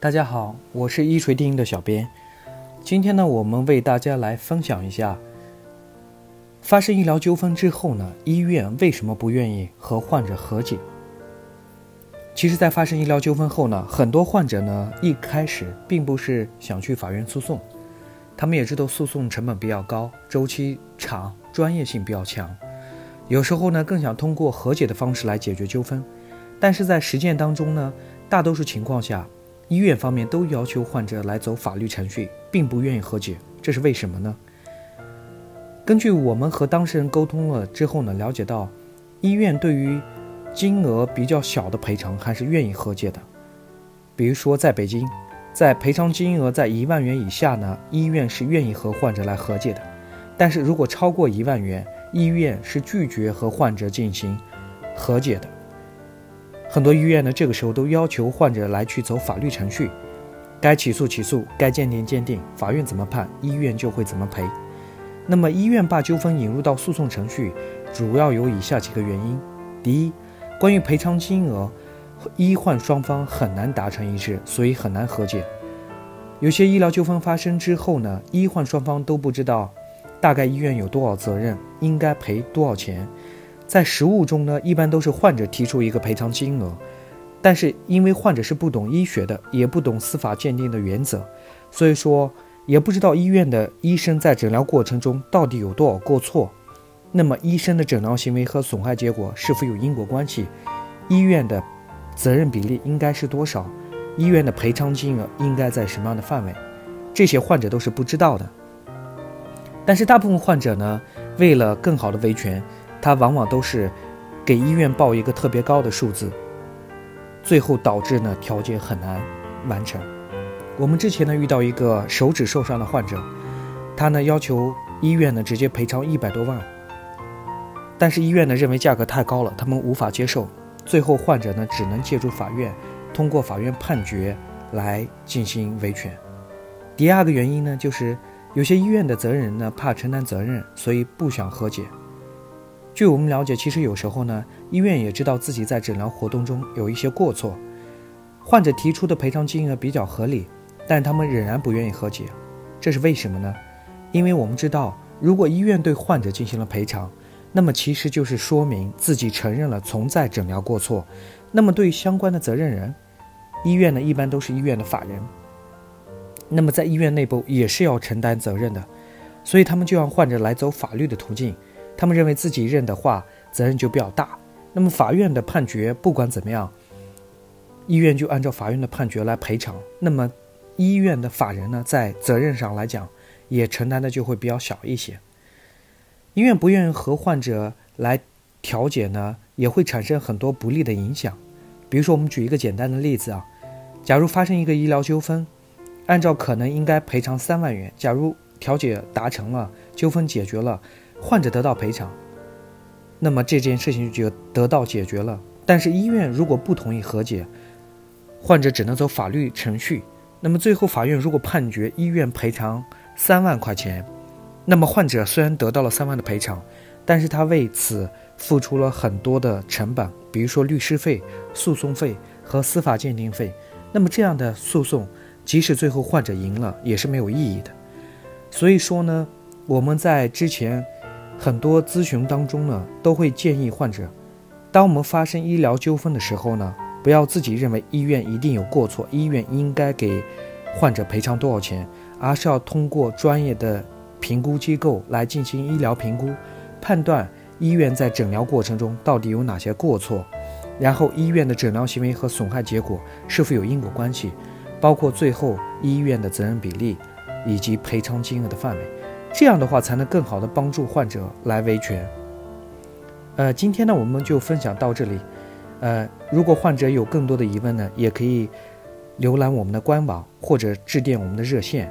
大家好，我是一锤定音的小编。今天呢，我们为大家来分享一下，发生医疗纠纷之后呢，医院为什么不愿意和患者和解？其实，在发生医疗纠纷后呢，很多患者呢一开始并不是想去法院诉讼，他们也知道诉讼成本比较高，周期长，专业性比较强，有时候呢更想通过和解的方式来解决纠纷，但是在实践当中呢，大多数情况下。医院方面都要求患者来走法律程序，并不愿意和解，这是为什么呢？根据我们和当事人沟通了之后呢，了解到，医院对于金额比较小的赔偿还是愿意和解的。比如说在北京，在赔偿金额在一万元以下呢，医院是愿意和患者来和解的；但是如果超过一万元，医院是拒绝和患者进行和解的。很多医院呢，这个时候都要求患者来去走法律程序，该起诉起诉，该鉴定鉴定，法院怎么判，医院就会怎么赔。那么，医院把纠纷引入到诉讼程序，主要有以下几个原因：第一，关于赔偿金额，医患双方很难达成一致，所以很难和解。有些医疗纠纷发生之后呢，医患双方都不知道大概医院有多少责任，应该赔多少钱。在实务中呢，一般都是患者提出一个赔偿金额，但是因为患者是不懂医学的，也不懂司法鉴定的原则，所以说也不知道医院的医生在诊疗过程中到底有多少过错，那么医生的诊疗行为和损害结果是否有因果关系？医院的责任比例应该是多少？医院的赔偿金额应该在什么样的范围？这些患者都是不知道的。但是大部分患者呢，为了更好的维权。他往往都是给医院报一个特别高的数字，最后导致呢调解很难完成。我们之前呢遇到一个手指受伤的患者，他呢要求医院呢直接赔偿一百多万，但是医院呢认为价格太高了，他们无法接受。最后患者呢只能借助法院，通过法院判决来进行维权。第二个原因呢就是有些医院的责任人呢怕承担责任，所以不想和解。据我们了解，其实有时候呢，医院也知道自己在诊疗活动中有一些过错，患者提出的赔偿金额比较合理，但他们仍然不愿意和解，这是为什么呢？因为我们知道，如果医院对患者进行了赔偿，那么其实就是说明自己承认了存在诊疗过错，那么对于相关的责任人，医院呢一般都是医院的法人，那么在医院内部也是要承担责任的，所以他们就让患者来走法律的途径。他们认为自己认的话，责任就比较大。那么法院的判决不管怎么样，医院就按照法院的判决来赔偿。那么医院的法人呢，在责任上来讲，也承担的就会比较小一些。医院不愿意和患者来调解呢，也会产生很多不利的影响。比如说，我们举一个简单的例子啊，假如发生一个医疗纠纷，按照可能应该赔偿三万元，假如调解达成了，纠纷解决了。患者得到赔偿，那么这件事情就得到解决了。但是医院如果不同意和解，患者只能走法律程序。那么最后法院如果判决医院赔偿三万块钱，那么患者虽然得到了三万的赔偿，但是他为此付出了很多的成本，比如说律师费、诉讼费和司法鉴定费。那么这样的诉讼，即使最后患者赢了，也是没有意义的。所以说呢，我们在之前。很多咨询当中呢，都会建议患者，当我们发生医疗纠纷的时候呢，不要自己认为医院一定有过错，医院应该给患者赔偿多少钱，而是要通过专业的评估机构来进行医疗评估，判断医院在诊疗过程中到底有哪些过错，然后医院的诊疗行为和损害结果是否有因果关系，包括最后医院的责任比例以及赔偿金额的范围。这样的话才能更好的帮助患者来维权。呃，今天呢我们就分享到这里。呃，如果患者有更多的疑问呢，也可以浏览我们的官网或者致电我们的热线。